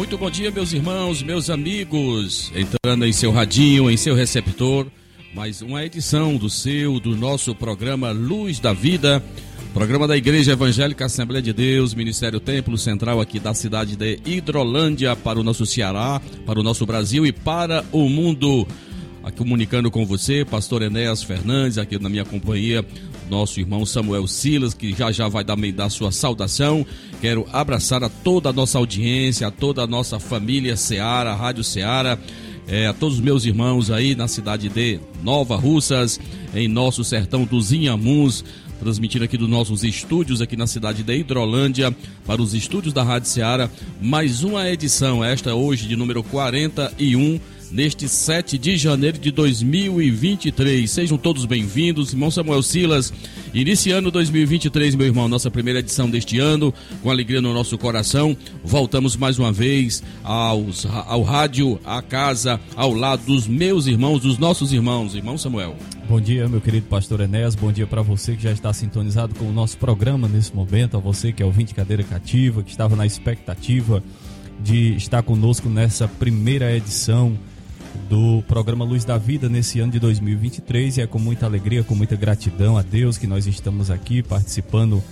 Muito bom dia, meus irmãos, meus amigos. Entrando em seu radinho, em seu receptor, mais uma edição do seu, do nosso programa Luz da Vida, programa da Igreja Evangélica Assembleia de Deus, Ministério Templo Central aqui da cidade de Hidrolândia, para o nosso Ceará, para o nosso Brasil e para o mundo. Aqui comunicando com você, pastor Enéas Fernandes, aqui na minha companhia, nosso irmão Samuel Silas, que já já vai dar, dar sua saudação. Quero abraçar a toda a nossa audiência, a toda a nossa família Seara, Rádio Seara, é, a todos os meus irmãos aí na cidade de Nova Russas, em nosso sertão dos Inhamuns, transmitindo aqui dos nossos estúdios aqui na cidade de Hidrolândia, para os estúdios da Rádio Seara, mais uma edição, esta hoje de número 41 neste 7 de janeiro de 2023. Sejam todos bem-vindos, irmão Samuel Silas, iniciando 2023, meu irmão, nossa primeira edição deste ano, com alegria no nosso coração. Voltamos mais uma vez aos, ao rádio, à casa, ao lado dos meus irmãos, dos nossos irmãos. Irmão Samuel. Bom dia, meu querido pastor Enéas. Bom dia para você que já está sintonizado com o nosso programa nesse momento, a você que é ouvinte cadeira cativa, que estava na expectativa de estar conosco nessa primeira edição do programa Luz da Vida nesse ano de 2023 e é com muita alegria, com muita gratidão a Deus que nós estamos aqui participando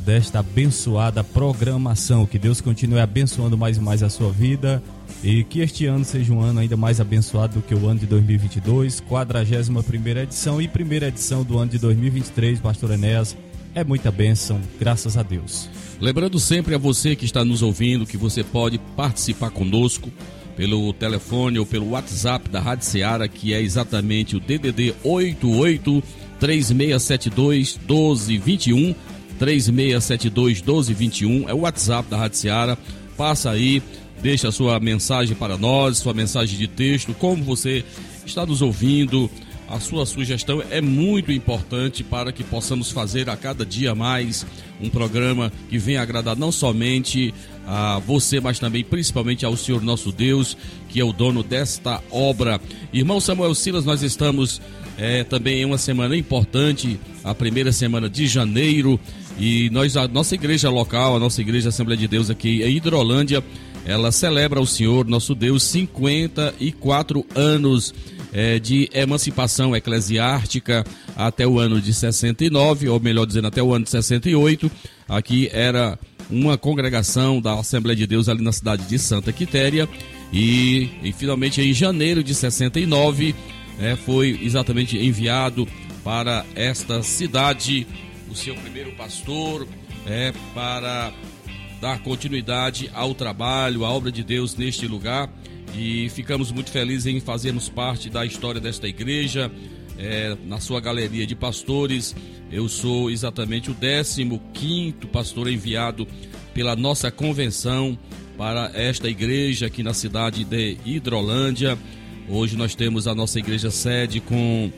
desta abençoada programação. Que Deus continue abençoando mais e mais a sua vida e que este ano seja um ano ainda mais abençoado do que o ano de 2022, 41 primeira edição e primeira edição do ano de 2023, Pastor Enéas. É muita bênção, graças a Deus. Lembrando sempre a você que está nos ouvindo que você pode participar conosco pelo telefone ou pelo WhatsApp da Rádio Seara, que é exatamente o DDD 88 3672 1221. 3672 1221 é o WhatsApp da Rádio Seara. Passa aí, deixa a sua mensagem para nós, sua mensagem de texto, como você está nos ouvindo. A sua sugestão é muito importante para que possamos fazer a cada dia mais um programa que venha agradar não somente a você, mas também principalmente ao Senhor nosso Deus, que é o dono desta obra. Irmão Samuel Silas, nós estamos é, também em uma semana importante, a primeira semana de janeiro, e nós, a nossa igreja local, a nossa igreja Assembleia de Deus aqui em Hidrolândia, ela celebra o Senhor nosso Deus 54 anos é, de emancipação eclesiástica até o ano de 69, ou melhor dizendo, até o ano de 68. Aqui era uma congregação da Assembleia de Deus ali na cidade de Santa Quitéria. E, e finalmente em janeiro de 69 é, foi exatamente enviado para esta cidade o seu primeiro pastor é, para dar continuidade ao trabalho, à obra de Deus neste lugar e ficamos muito felizes em fazermos parte da história desta igreja, é, na sua galeria de pastores. Eu sou exatamente o 15 pastor enviado pela nossa convenção para esta igreja aqui na cidade de Hidrolândia. Hoje nós temos a nossa igreja sede com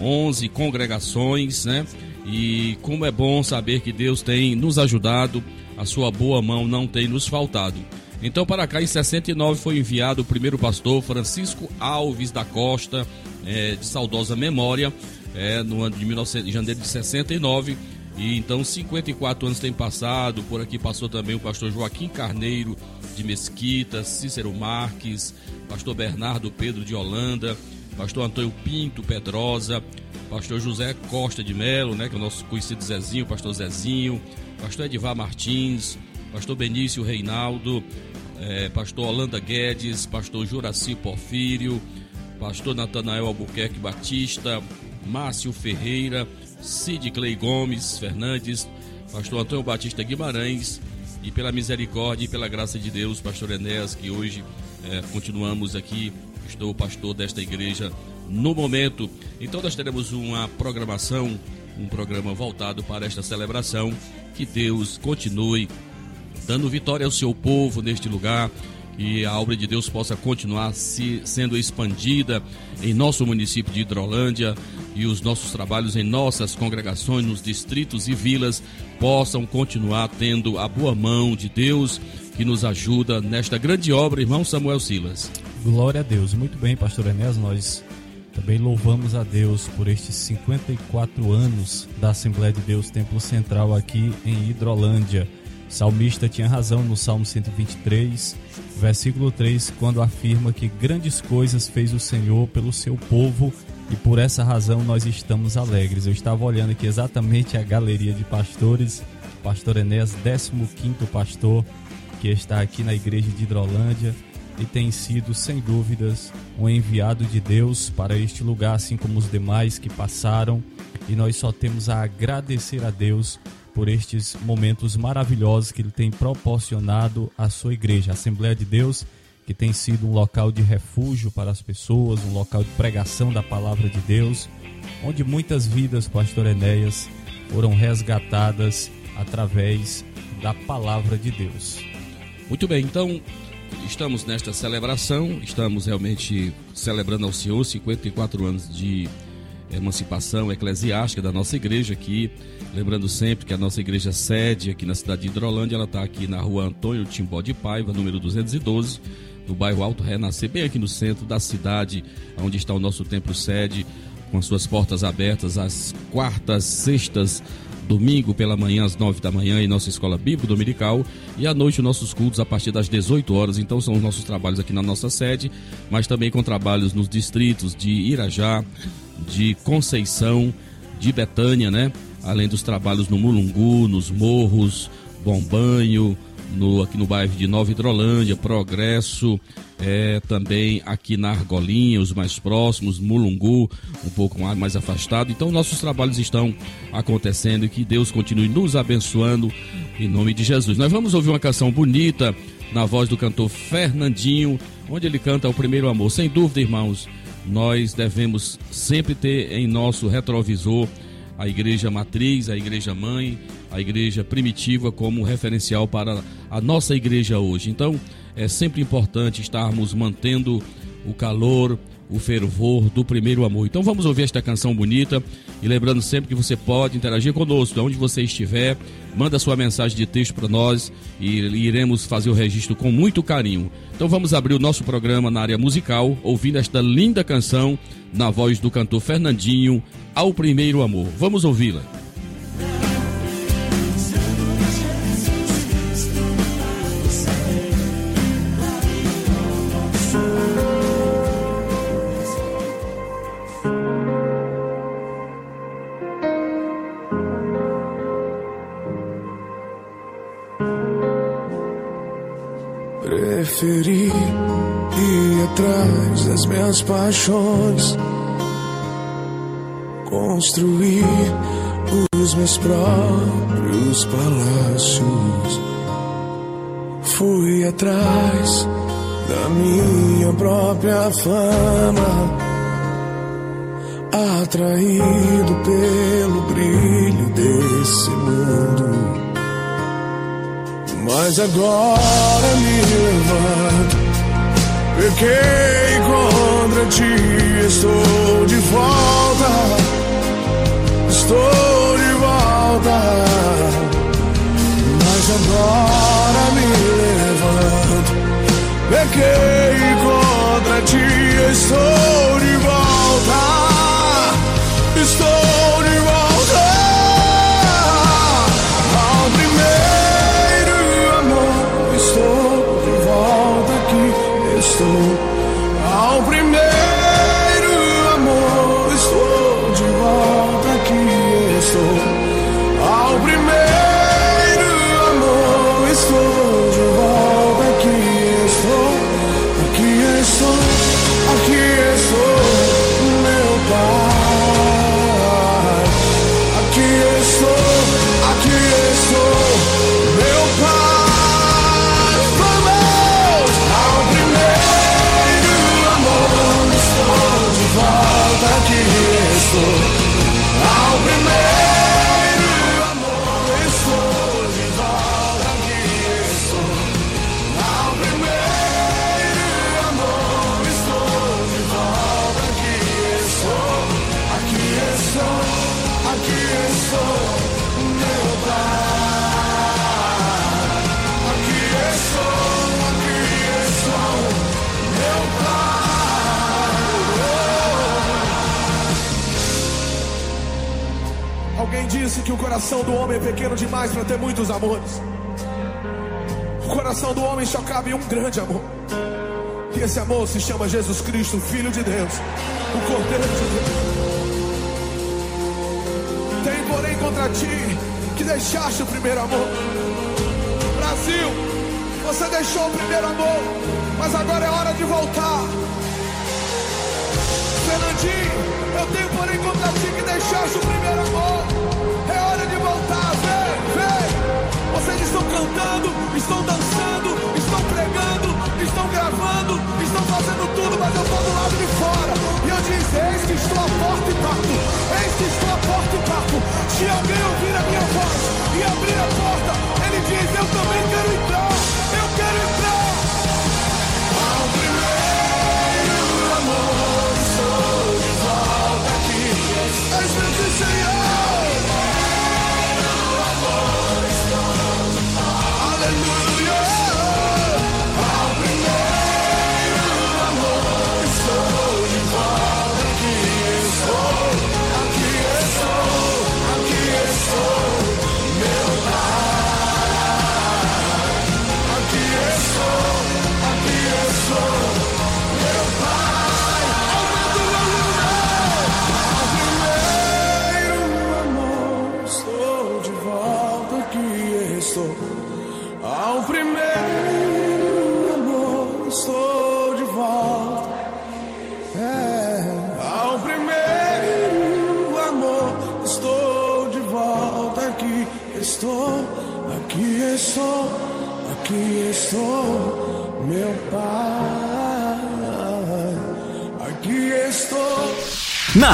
11 congregações, né? E como é bom saber que Deus tem nos ajudado, a sua boa mão não tem nos faltado. Então, para cá, em 69, foi enviado o primeiro pastor, Francisco Alves da Costa, é, de saudosa memória, é, no ano de 19, janeiro de 69. E então, 54 anos têm passado. Por aqui passou também o pastor Joaquim Carneiro de Mesquita, Cícero Marques, pastor Bernardo Pedro de Holanda, pastor Antônio Pinto Pedrosa, pastor José Costa de Melo, né, que é o nosso conhecido Zezinho, pastor Zezinho, pastor Edivar Martins, pastor Benício Reinaldo, é, pastor Holanda Guedes, pastor Juraci Porfírio, pastor Natanael Albuquerque Batista, Márcio Ferreira, Cid Clay Gomes Fernandes, pastor Antônio Batista Guimarães, e pela misericórdia e pela graça de Deus, pastor Enéas, que hoje é, continuamos aqui, estou pastor desta igreja no momento. Então nós teremos uma programação, um programa voltado para esta celebração. Que Deus continue dando vitória ao seu povo neste lugar. Que a obra de Deus possa continuar se, sendo expandida em nosso município de Hidrolândia e os nossos trabalhos em nossas congregações, nos distritos e vilas possam continuar tendo a boa mão de Deus que nos ajuda nesta grande obra, irmão Samuel Silas. Glória a Deus. Muito bem, pastor Enéas, nós também louvamos a Deus por estes 54 anos da Assembleia de Deus Templo Central aqui em Hidrolândia. O salmista tinha razão no Salmo 123, versículo 3, quando afirma que grandes coisas fez o Senhor pelo seu povo e por essa razão nós estamos alegres. Eu estava olhando aqui exatamente a galeria de pastores, pastor Enéas, 15º pastor que está aqui na igreja de Hidrolândia e tem sido, sem dúvidas, um enviado de Deus para este lugar, assim como os demais que passaram. E nós só temos a agradecer a Deus por estes momentos maravilhosos que Ele tem proporcionado à sua igreja, a Assembleia de Deus, que tem sido um local de refúgio para as pessoas, um local de pregação da palavra de Deus, onde muitas vidas, Pastor Enéas, foram resgatadas através da palavra de Deus. Muito bem, então estamos nesta celebração, estamos realmente celebrando ao Senhor 54 anos de emancipação eclesiástica da nossa igreja aqui. Lembrando sempre que a nossa igreja sede aqui na cidade de Hidrolândia, ela está aqui na rua Antônio Timbó de Paiva, número 212, no bairro Alto Renascer, bem aqui no centro da cidade, onde está o nosso templo sede, com suas portas abertas às quartas, sextas, domingo pela manhã às 9 da manhã em nossa escola bíblica dominical e à noite nossos cultos a partir das 18 horas. Então são os nossos trabalhos aqui na nossa sede, mas também com trabalhos nos distritos de Irajá, de Conceição, de Betânia, né? Além dos trabalhos no Mulungu, nos morros, Bom Banho, no, aqui no bairro de Nova Hidrolândia, Progresso, é, também aqui na Argolinha, os mais próximos, Mulungu, um pouco mais, afastado. Então, nossos trabalhos estão acontecendo e que Deus continue nos abençoando em nome de Jesus. Nós vamos ouvir uma canção bonita na voz do cantor Fernandinho, onde ele canta o primeiro amor. Sem dúvida, irmãos, nós devemos sempre ter em nosso retrovisor a igreja matriz, a igreja mãe, a igreja primitiva como referencial para a nossa igreja hoje. Então, é sempre importante estarmos mantendo o calor, o fervor do primeiro amor. Então vamos ouvir esta canção bonita e lembrando sempre que você pode interagir conosco, onde você estiver, manda sua mensagem de texto para nós e iremos fazer o registro com muito carinho. Então vamos abrir o nosso programa na área musical, ouvindo esta linda canção na voz do cantor Fernandinho, Ao Primeiro Amor. Vamos ouvi-la. Paixões, construir os meus próprios palácios. Fui atrás da minha própria fama, atraído pelo brilho desse mundo. Mas agora me levanto, pequei contra ti, estou de volta, estou de volta. Mas agora me levanto, pequei contra ti, estou de volta, estou coração do homem é pequeno demais para ter muitos amores. O coração do homem só cabe um grande amor. E esse amor se chama Jesus Cristo, Filho de Deus, o Cordeiro de Deus. Tem, porém, contra ti que deixaste o primeiro amor. Brasil, você deixou o primeiro amor, mas agora é hora de voltar. Fernandinho, eu tenho, porém, contra ti que deixaste o primeiro amor. Cantando, estão dançando, estão pregando, estão gravando, estão fazendo tudo, mas eu estou do lado de fora. E eu disse: Eis que estou à porta e bato. Eis que estou à porta e bato. Se alguém ouvir a minha voz e abrir a porta, ele diz: Eu também quero entrar. Eu quero entrar.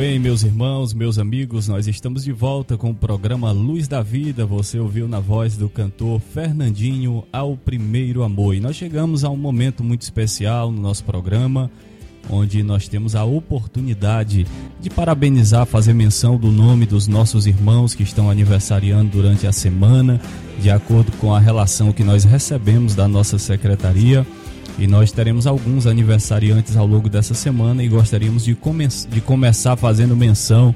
Bem, meus irmãos, meus amigos, nós estamos de volta com o programa Luz da Vida. Você ouviu na voz do cantor Fernandinho ao Primeiro Amor. E nós chegamos a um momento muito especial no nosso programa, onde nós temos a oportunidade de parabenizar, fazer menção do nome dos nossos irmãos que estão aniversariando durante a semana, de acordo com a relação que nós recebemos da nossa secretaria. E nós teremos alguns aniversariantes ao longo dessa semana e gostaríamos de, come de começar fazendo menção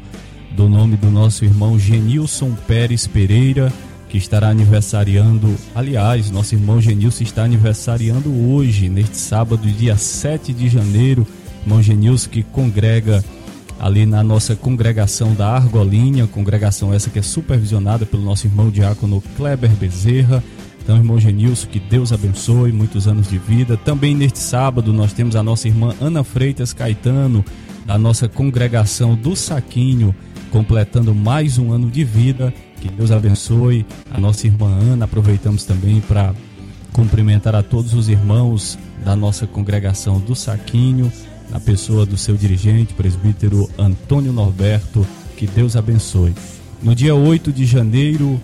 do nome do nosso irmão Genilson Pérez Pereira, que estará aniversariando. Aliás, nosso irmão Genilson está aniversariando hoje, neste sábado, dia 7 de janeiro. Irmão Genilson que congrega ali na nossa congregação da Argolinha, congregação essa que é supervisionada pelo nosso irmão diácono Kleber Bezerra. Então, irmão Genilson, que Deus abençoe, muitos anos de vida. Também neste sábado nós temos a nossa irmã Ana Freitas Caetano, da nossa congregação do Saquinho, completando mais um ano de vida. Que Deus abençoe a nossa irmã Ana. Aproveitamos também para cumprimentar a todos os irmãos da nossa congregação do Saquinho, na pessoa do seu dirigente, presbítero Antônio Norberto. Que Deus abençoe. No dia 8 de janeiro,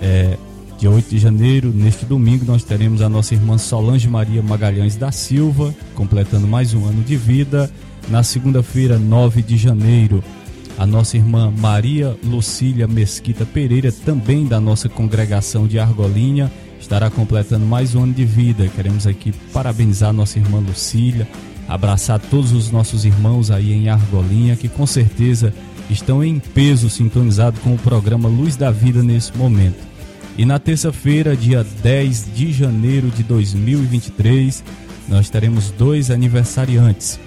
é, Dia 8 de janeiro, neste domingo, nós teremos a nossa irmã Solange Maria Magalhães da Silva, completando mais um ano de vida. Na segunda-feira, 9 de janeiro, a nossa irmã Maria Lucília Mesquita Pereira, também da nossa congregação de Argolinha, estará completando mais um ano de vida. Queremos aqui parabenizar nossa irmã Lucília, abraçar todos os nossos irmãos aí em Argolinha, que com certeza estão em peso sintonizados com o programa Luz da Vida nesse momento. E na terça-feira, dia 10 de janeiro de 2023, nós teremos dois aniversariantes.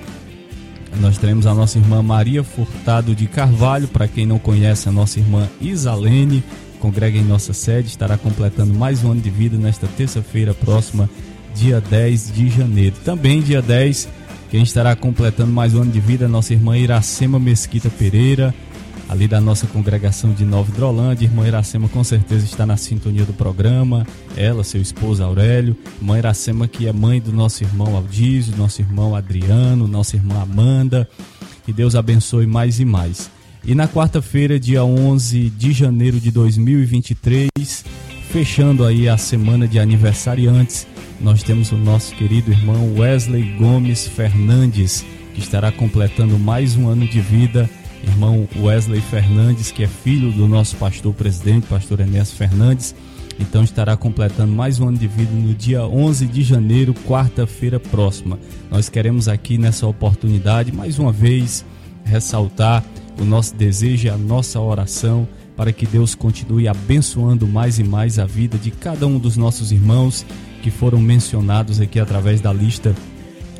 Nós teremos a nossa irmã Maria Furtado de Carvalho, para quem não conhece, a nossa irmã Isalene, congrega em nossa sede, estará completando mais um ano de vida nesta terça-feira próxima, dia 10 de janeiro. Também dia 10, quem estará completando mais um ano de vida, é a nossa irmã Iracema Mesquita Pereira, ali da nossa congregação de Nova Hidrolândia. Irmã Iracema com certeza está na sintonia do programa. Ela, seu esposo Aurélio. Irmã Iracema que é mãe do nosso irmão Aldísio, nosso irmão Adriano, nossa irmã Amanda. Que Deus abençoe mais e mais. E na quarta-feira, dia 11 de janeiro de 2023, fechando aí a semana de aniversariantes, nós temos o nosso querido irmão Wesley Gomes Fernandes, que estará completando mais um ano de vida. Irmão Wesley Fernandes, que é filho do nosso pastor presidente, pastor Enéas Fernandes, então estará completando mais um ano de vida no dia 11 de janeiro, quarta-feira próxima. Nós queremos aqui nessa oportunidade, mais uma vez, ressaltar o nosso desejo e a nossa oração para que Deus continue abençoando mais e mais a vida de cada um dos nossos irmãos que foram mencionados aqui através da lista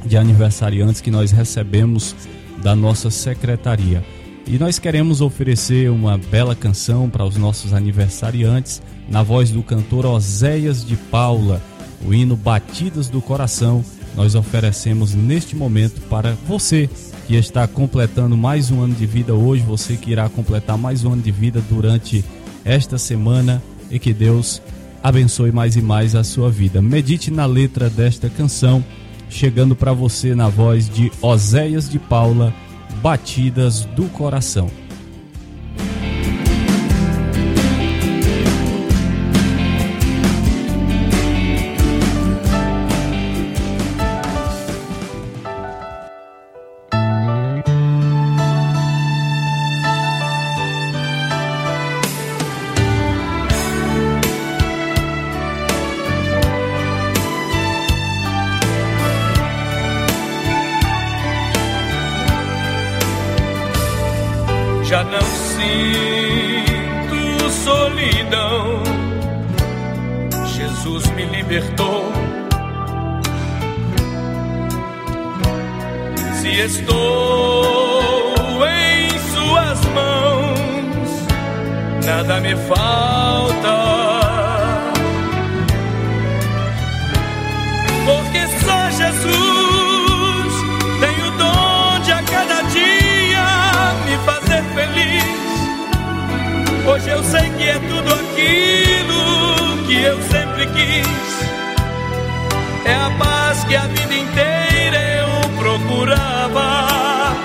de aniversariantes que nós recebemos da nossa secretaria. E nós queremos oferecer uma bela canção para os nossos aniversariantes na voz do cantor Oséias de Paula, o hino Batidas do Coração. Nós oferecemos neste momento para você que está completando mais um ano de vida hoje, você que irá completar mais um ano de vida durante esta semana e que Deus abençoe mais e mais a sua vida. Medite na letra desta canção, chegando para você na voz de Oséias de Paula, Batidas do Coração. Libertou. Se estou em Suas mãos, nada me falta. Porque só Jesus tem o dom de a cada dia me fazer feliz. Hoje eu sei que é tudo aquilo que eu sempre quis. A paz que a vida inteira eu procurava.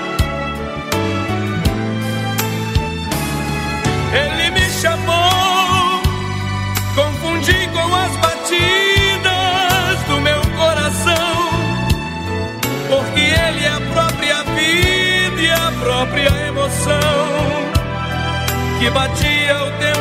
Ele me chamou, confundi com as batidas do meu coração, porque Ele é a própria vida e a própria emoção que batia o tempo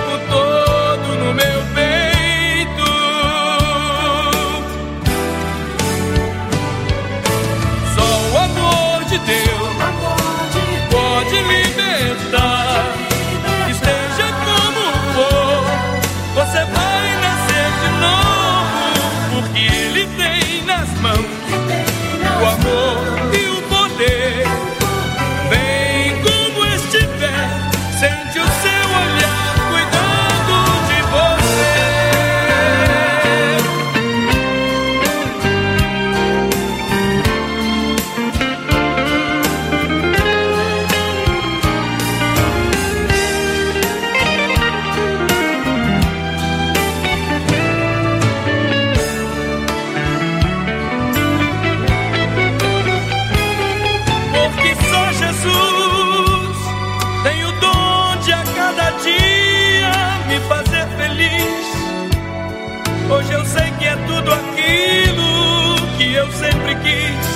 tudo aquilo que eu sempre quis.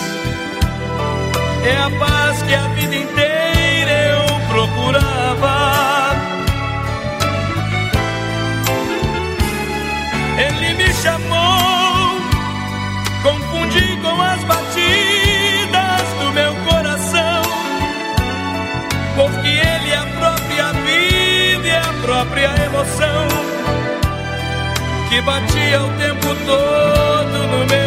É a paz que a vida inteira eu procurava. Ele me chamou, confundi com as batidas do meu coração, porque Ele é a própria vida e a própria emoção que batia o tempo todo no meu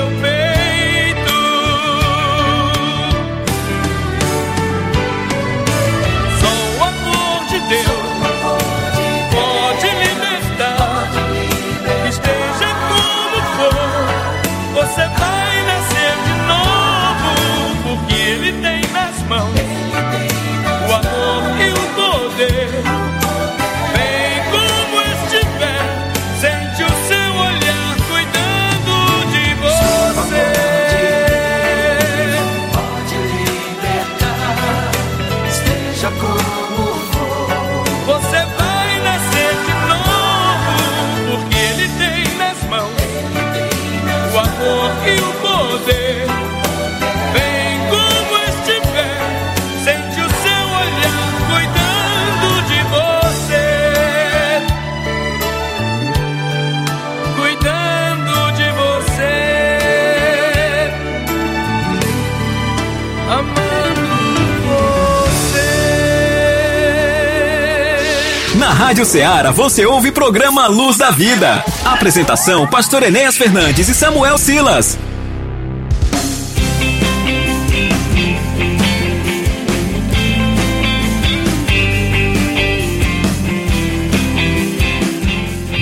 Rádio Ceará você ouve programa Luz da Vida. Apresentação: Pastor Enéas Fernandes e Samuel Silas.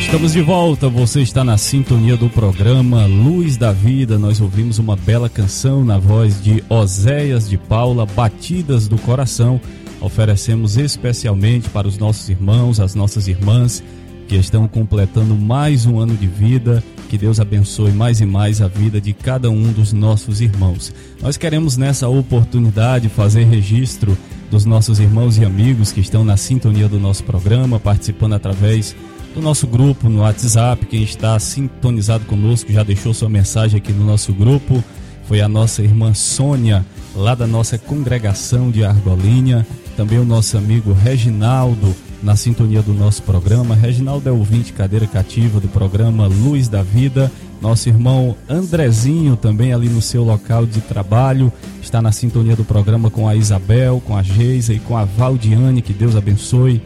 Estamos de volta, você está na sintonia do programa Luz da Vida. Nós ouvimos uma bela canção na voz de Oséias de Paula, Batidas do Coração. Oferecemos especialmente para os nossos irmãos, as nossas irmãs que estão completando mais um ano de vida. Que Deus abençoe mais e mais a vida de cada um dos nossos irmãos. Nós queremos nessa oportunidade fazer registro dos nossos irmãos e amigos que estão na sintonia do nosso programa, participando através do nosso grupo no WhatsApp. Quem está sintonizado conosco já deixou sua mensagem aqui no nosso grupo. Foi a nossa irmã Sônia, lá da nossa congregação de Argolinha. Também o nosso amigo Reginaldo, na sintonia do nosso programa. Reginaldo é ouvinte cadeira cativa do programa Luz da Vida. Nosso irmão Andrezinho, também ali no seu local de trabalho, está na sintonia do programa com a Isabel, com a Geisa e com a Valdiane. Que Deus abençoe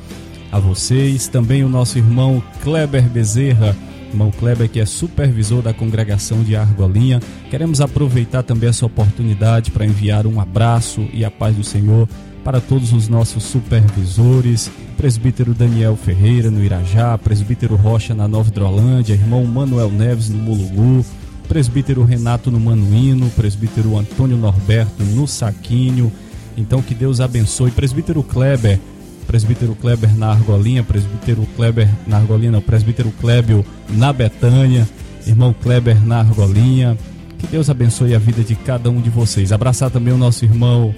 a vocês. Também o nosso irmão Kleber Bezerra, irmão Kleber que é supervisor da congregação de Argolinha. Queremos aproveitar também essa oportunidade para enviar um abraço e a paz do Senhor para todos os nossos supervisores, presbítero Daniel Ferreira no Irajá, presbítero Rocha na Nova Hidrolândia, irmão Manuel Neves no Mulugu, presbítero Renato no Manuíno, presbítero Antônio Norberto no Saquinho. Então que Deus abençoe. Presbítero Kleber presbítero Kleber na Argolinha, presbítero Kleber na Argolinha, não, presbítero Klebio na Betânia, irmão Kleber na Argolinha. Que Deus abençoe a vida de cada um de vocês. Abraçar também o nosso irmão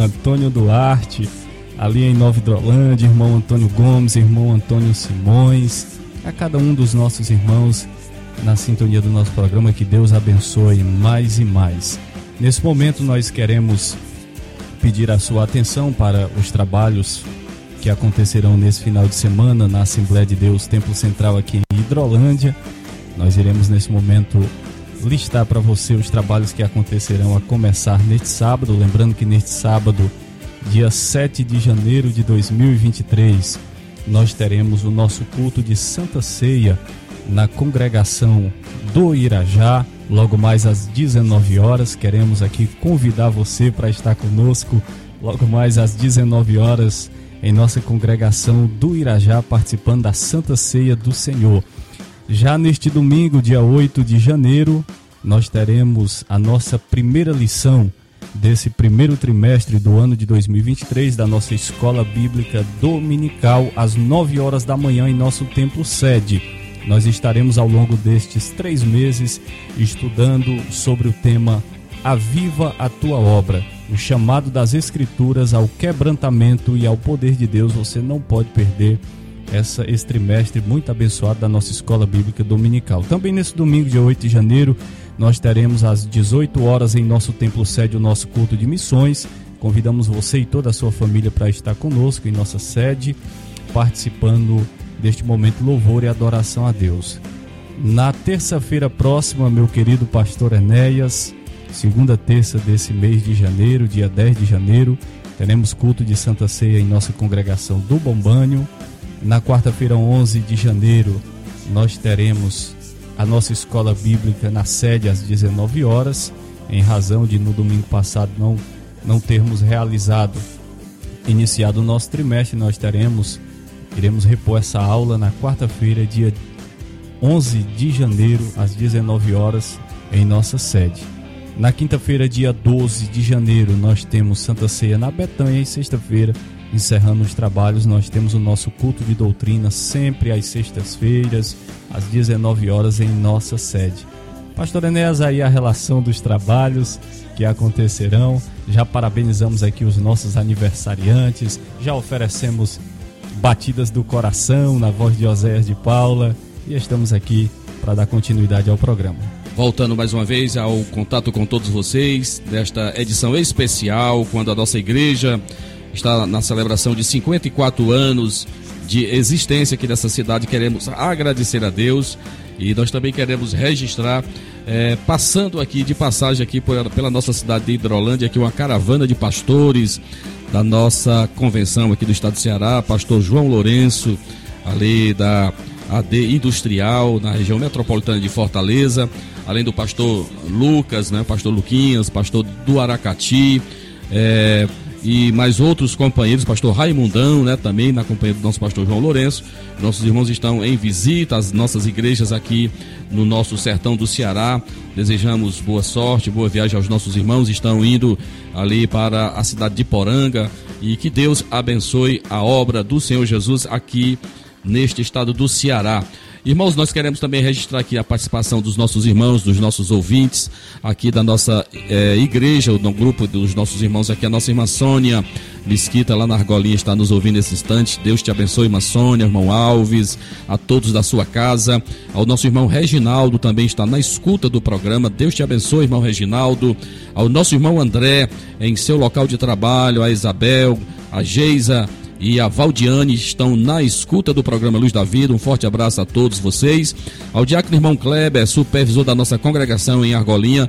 Antônio Duarte, ali em Nova Hidrolândia, irmão Antônio Gomes, irmão Antônio Simões, a cada um dos nossos irmãos na sintonia do nosso programa, que Deus abençoe mais e mais. Nesse momento nós queremos pedir a sua atenção para os trabalhos que acontecerão nesse final de semana na Assembleia de Deus Templo Central aqui em Hidrolândia. Nós iremos nesse momento listar para você os trabalhos que acontecerão a começar neste sábado, lembrando que neste sábado, dia 7 de janeiro de 2023, nós teremos o nosso culto de Santa Ceia na congregação do Irajá, logo mais às 19 horas. Queremos aqui convidar você para estar conosco logo mais às 19 horas em nossa congregação do Irajá, participando da Santa Ceia do Senhor. Já neste domingo, dia 8 de janeiro, nós teremos a nossa primeira lição desse primeiro trimestre do ano de 2023 da nossa escola bíblica dominical às 9 horas da manhã em nosso templo sede. Nós estaremos ao longo destes três meses estudando sobre o tema Aviva a tua obra o chamado das Escrituras ao quebrantamento e ao poder de Deus. Você não pode perder essa, esse trimestre muito abençoado da nossa escola bíblica dominical. Também nesse domingo, dia 8 de janeiro, nós teremos às 18 horas em nosso templo sede o nosso culto de missões. Convidamos você e toda a sua família para estar conosco em nossa sede, participando deste momento louvor e adoração a Deus. Na terça-feira próxima, meu querido pastor Enéas, segunda terça desse mês de janeiro, dia 10 de janeiro, teremos culto de Santa Ceia em nossa congregação do Bombânio. Na quarta-feira, 11 de janeiro, nós teremos a nossa escola bíblica na sede às 19 horas, em razão de no domingo passado não não termos realizado iniciado o nosso trimestre, nós teremos iremos repor essa aula na quarta-feira, dia 11 de janeiro, às 19 horas, em nossa sede. Na quinta-feira, dia 12 de janeiro, nós temos Santa Ceia na Betânia e sexta-feira, encerrando os trabalhos, nós temos o nosso culto de doutrina sempre às sextas-feiras, às 19 horas em nossa sede. Pastor Enéas, aí a relação dos trabalhos que acontecerão. Já parabenizamos aqui os nossos aniversariantes, já oferecemos batidas do coração na voz de Oséias de Paula e estamos aqui para dar continuidade ao programa. Voltando mais uma vez ao contato com todos vocês desta edição especial, quando a nossa igreja está na celebração de 54 anos de existência aqui nessa cidade. Queremos agradecer a Deus E nós também queremos registrar, é, passando aqui de passagem aqui por, pela nossa cidade de Hidrolândia, aqui uma caravana de pastores da nossa convenção aqui do estado do Ceará, pastor João Lourenço, ali da AD Industrial, na região metropolitana de Fortaleza, além do pastor Lucas, né, pastor Luquinhas, pastor do Aracati, é, e mais outros companheiros, pastor Raimundão, né, também na companhia do nosso pastor João Lourenço. Nossos irmãos estão em visita às nossas igrejas aqui no nosso sertão do Ceará. Desejamos boa sorte, boa viagem aos nossos irmãos. Estão indo ali para a cidade de Poranga e que Deus abençoe a obra do Senhor Jesus aqui neste estado do Ceará. Irmãos, nós queremos também registrar aqui a participação dos nossos irmãos, dos nossos ouvintes, aqui da nossa é, igreja, no grupo dos nossos irmãos aqui, a nossa irmã Sônia Mesquita, lá na Argolinha, está nos ouvindo nesse instante. Deus te abençoe, irmã Sônia, irmão Alves, a todos da sua casa. Ao nosso irmão Reginaldo também está na escuta do programa. Deus te abençoe, irmão Reginaldo. Ao nosso irmão André, em seu local de trabalho, a Isabel, a Geisa, e a Valdiane estão na escuta do programa Luz da Vida. Um forte abraço a todos vocês. Ao diácono irmão Kleber, supervisor da nossa congregação em Argolinha.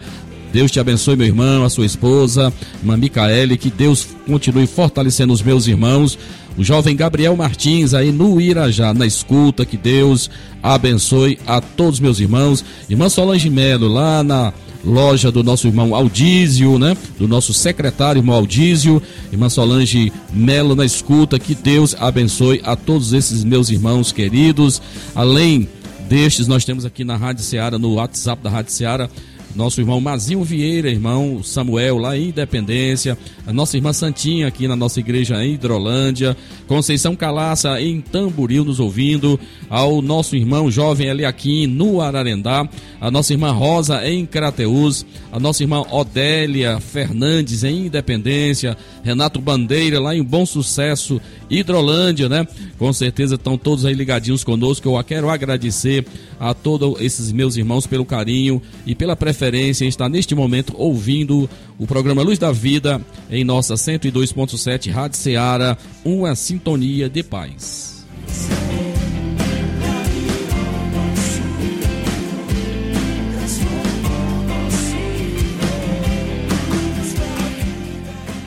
Deus te abençoe, meu irmão, a sua esposa, irmã Micaele, que Deus continue fortalecendo os meus irmãos. O jovem Gabriel Martins aí no Irajá, na escuta, que Deus abençoe a todos meus irmãos. Irmã Solange Melo, lá na loja do nosso irmão Aldísio, né? Do nosso secretário, irmão Aldísio, irmã Solange Melo na escuta. Que Deus abençoe a todos esses meus irmãos queridos. Além destes, nós temos aqui na Rádio Seara, no WhatsApp da Rádio Seara, nosso irmão Mazinho Vieira, irmão Samuel lá em Independência, a nossa irmã Santinha aqui na nossa igreja em Hidrolândia, Conceição Calaça em Tamboril nos ouvindo, ao nosso irmão jovem Eliakim no Ararendá, a nossa irmã Rosa em Crateus, a nossa irmã Odélia Fernandes em Independência, Renato Bandeira lá em Bom Sucesso, Hidrolândia, né? Com certeza estão todos aí ligadinhos conosco. Eu quero agradecer a todos esses meus irmãos pelo carinho e pela preferência estar neste momento ouvindo o programa Luz da Vida em nossa 102.7 Rádio Ceará, uma sintonia de paz.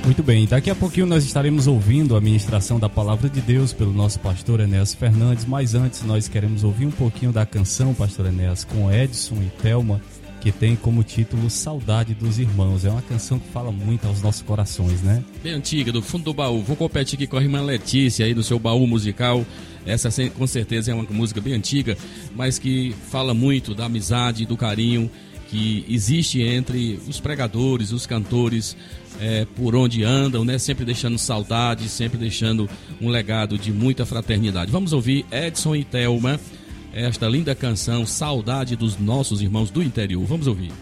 Muito bem, daqui a pouquinho nós estaremos ouvindo a ministração da palavra de Deus pelo nosso pastor Enéas Fernandes, mas antes nós queremos ouvir um pouquinho da canção, pastor Enéas, com Edson e Thelma, que tem como título Saudade dos Irmãos. É uma canção que fala muito aos nossos corações, né? Bem antiga, do fundo do baú. Vou competir aqui com a irmã Letícia aí do seu baú musical. Essa com certeza é uma música bem antiga, mas que fala muito da amizade, do carinho que existe entre os pregadores, os cantores, é, por onde andam, né? Sempre deixando saudade, sempre deixando um legado de muita fraternidade. Vamos ouvir Edson e Thelma, esta linda canção Saudade dos nossos irmãos do interior. Vamos ouvir.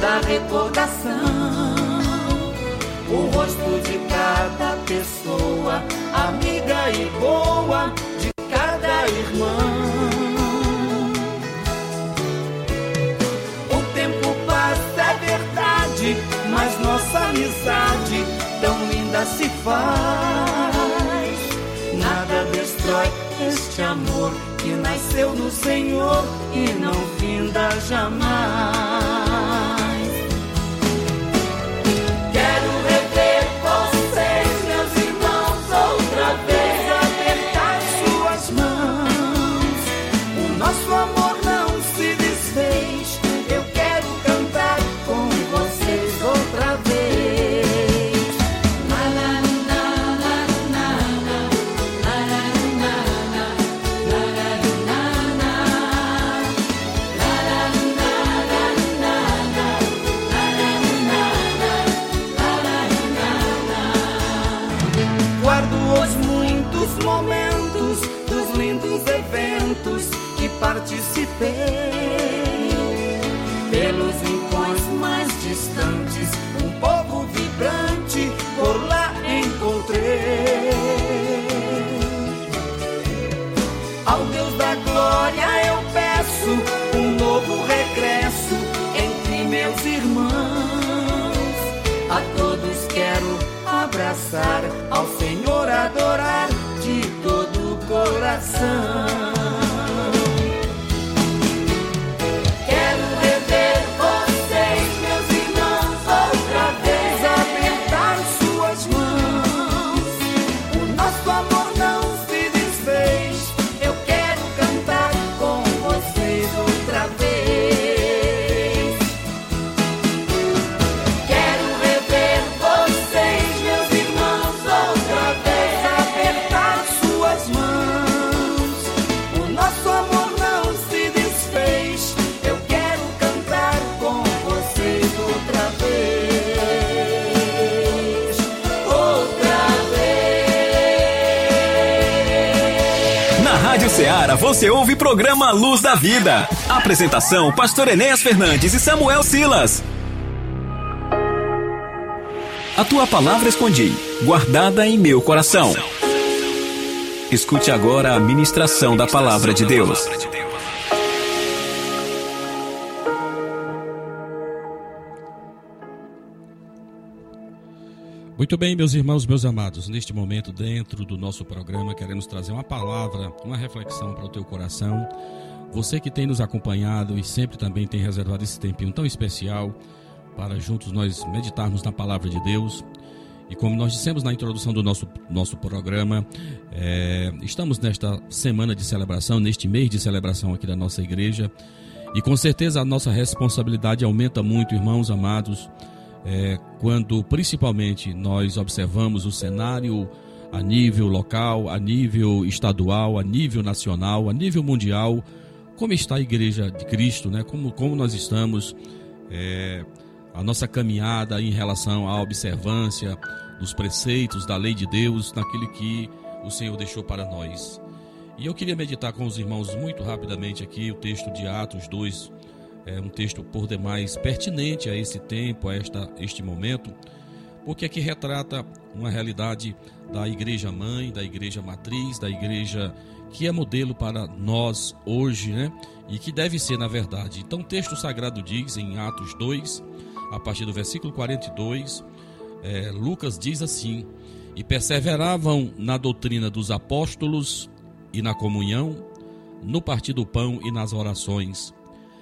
Da recordação. O rosto de cada pessoa, amiga e boa de cada irmão. O tempo passa, é verdade, mas nossa amizade tão linda se faz. Nada destrói este amor que nasceu no Senhor e não finda jamais. Participei. Pelos rincões mais distantes, um povo vibrante por lá encontrei. Ao Deus da glória eu peço um novo regresso entre meus irmãos. A todos quero abraçar, ao Senhor adorar de todo o coração. Você ouve programa Luz da Vida. Apresentação: Pastor Enéas Fernandes e Samuel Silas. A tua palavra escondi, guardada em meu coração. Escute agora a ministração da palavra de Deus. Muito bem, meus irmãos, meus amados, neste momento, dentro do nosso programa, queremos trazer uma palavra, uma reflexão para o teu coração. Você que tem nos acompanhado e sempre também tem reservado esse tempinho tão especial para juntos nós meditarmos na palavra de Deus. E como nós dissemos na introdução do nosso, nosso programa, é, estamos nesta semana de celebração, neste mês de celebração aqui da nossa igreja. E com certeza a nossa responsabilidade aumenta muito, irmãos amados, é, quando principalmente nós observamos o cenário a nível local, a nível estadual, a nível nacional, a nível mundial, como está a igreja de Cristo, né? como, como nós estamos, é, a nossa caminhada em relação à observância dos preceitos da lei de Deus, naquele que o Senhor deixou para nós. E eu queria meditar com os irmãos muito rapidamente aqui o texto de Atos 2, é um texto por demais pertinente a esse tempo, a esta, este momento, porque aqui retrata uma realidade da igreja mãe, da igreja matriz, da igreja que é modelo para nós hoje, né? E que deve ser na verdade. Então, o texto sagrado diz em Atos 2, a partir do versículo 42, é, Lucas diz assim: E perseveravam na doutrina dos apóstolos e na comunhão, no partir do pão e nas orações.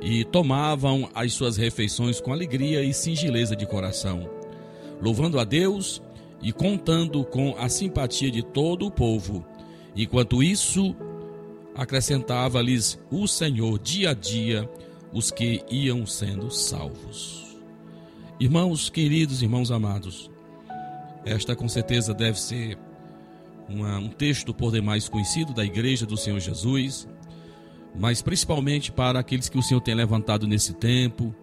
e tomavam as suas refeições com alegria e singeleza de coração, louvando a Deus e contando com a simpatia de todo o povo. Enquanto isso, acrescentava-lhes o Senhor dia a dia os que iam sendo salvos. Irmãos queridos, irmãos amados, esta com certeza deve ser uma, um texto por demais conhecido da Igreja do Senhor Jesus, mas principalmente para aqueles que o Senhor tem levantado nesse tempo,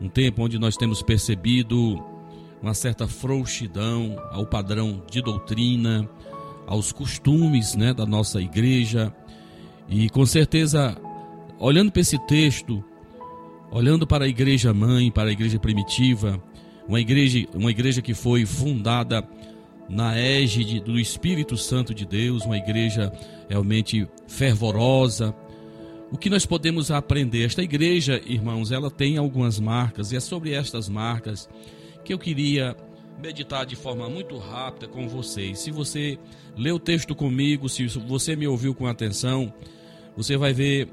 um tempo onde nós temos percebido uma certa frouxidão ao padrão de doutrina, aos costumes né, da nossa igreja. E com certeza, olhando para esse texto, olhando para a igreja mãe, para a igreja primitiva, uma igreja, uma igreja que foi fundada na égide do Espírito Santo de Deus, uma igreja realmente fervorosa. O que nós podemos aprender? Esta igreja, irmãos, ela tem algumas marcas, e é sobre estas marcas que eu queria meditar de forma muito rápida com vocês. Se você lê o texto comigo, se você me ouviu com atenção, você vai ver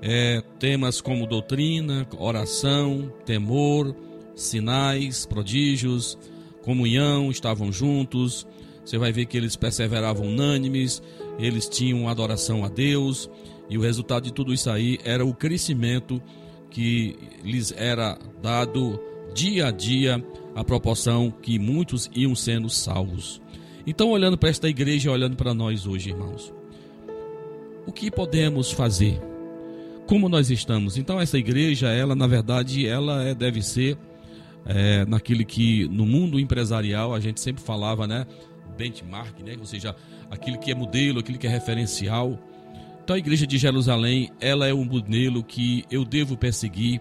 é, temas como doutrina, oração, temor, sinais, prodígios, comunhão, estavam juntos. Você vai ver que eles perseveravam unânimes, eles tinham adoração a Deus, e o resultado de tudo isso aí era o crescimento que lhes era dado dia a dia a proporção que muitos iam sendo salvos. Então, olhando para esta igreja, olhando para nós hoje, irmãos, o que podemos fazer? Como nós estamos? Então, essa igreja, ela na verdade, ela é, deve ser é, naquele que no mundo empresarial a gente sempre falava, né? Benchmark, né? Ou seja, aquele que é modelo, aquele que é referencial. Então, a igreja de Jerusalém, ela é um modelo que eu devo perseguir.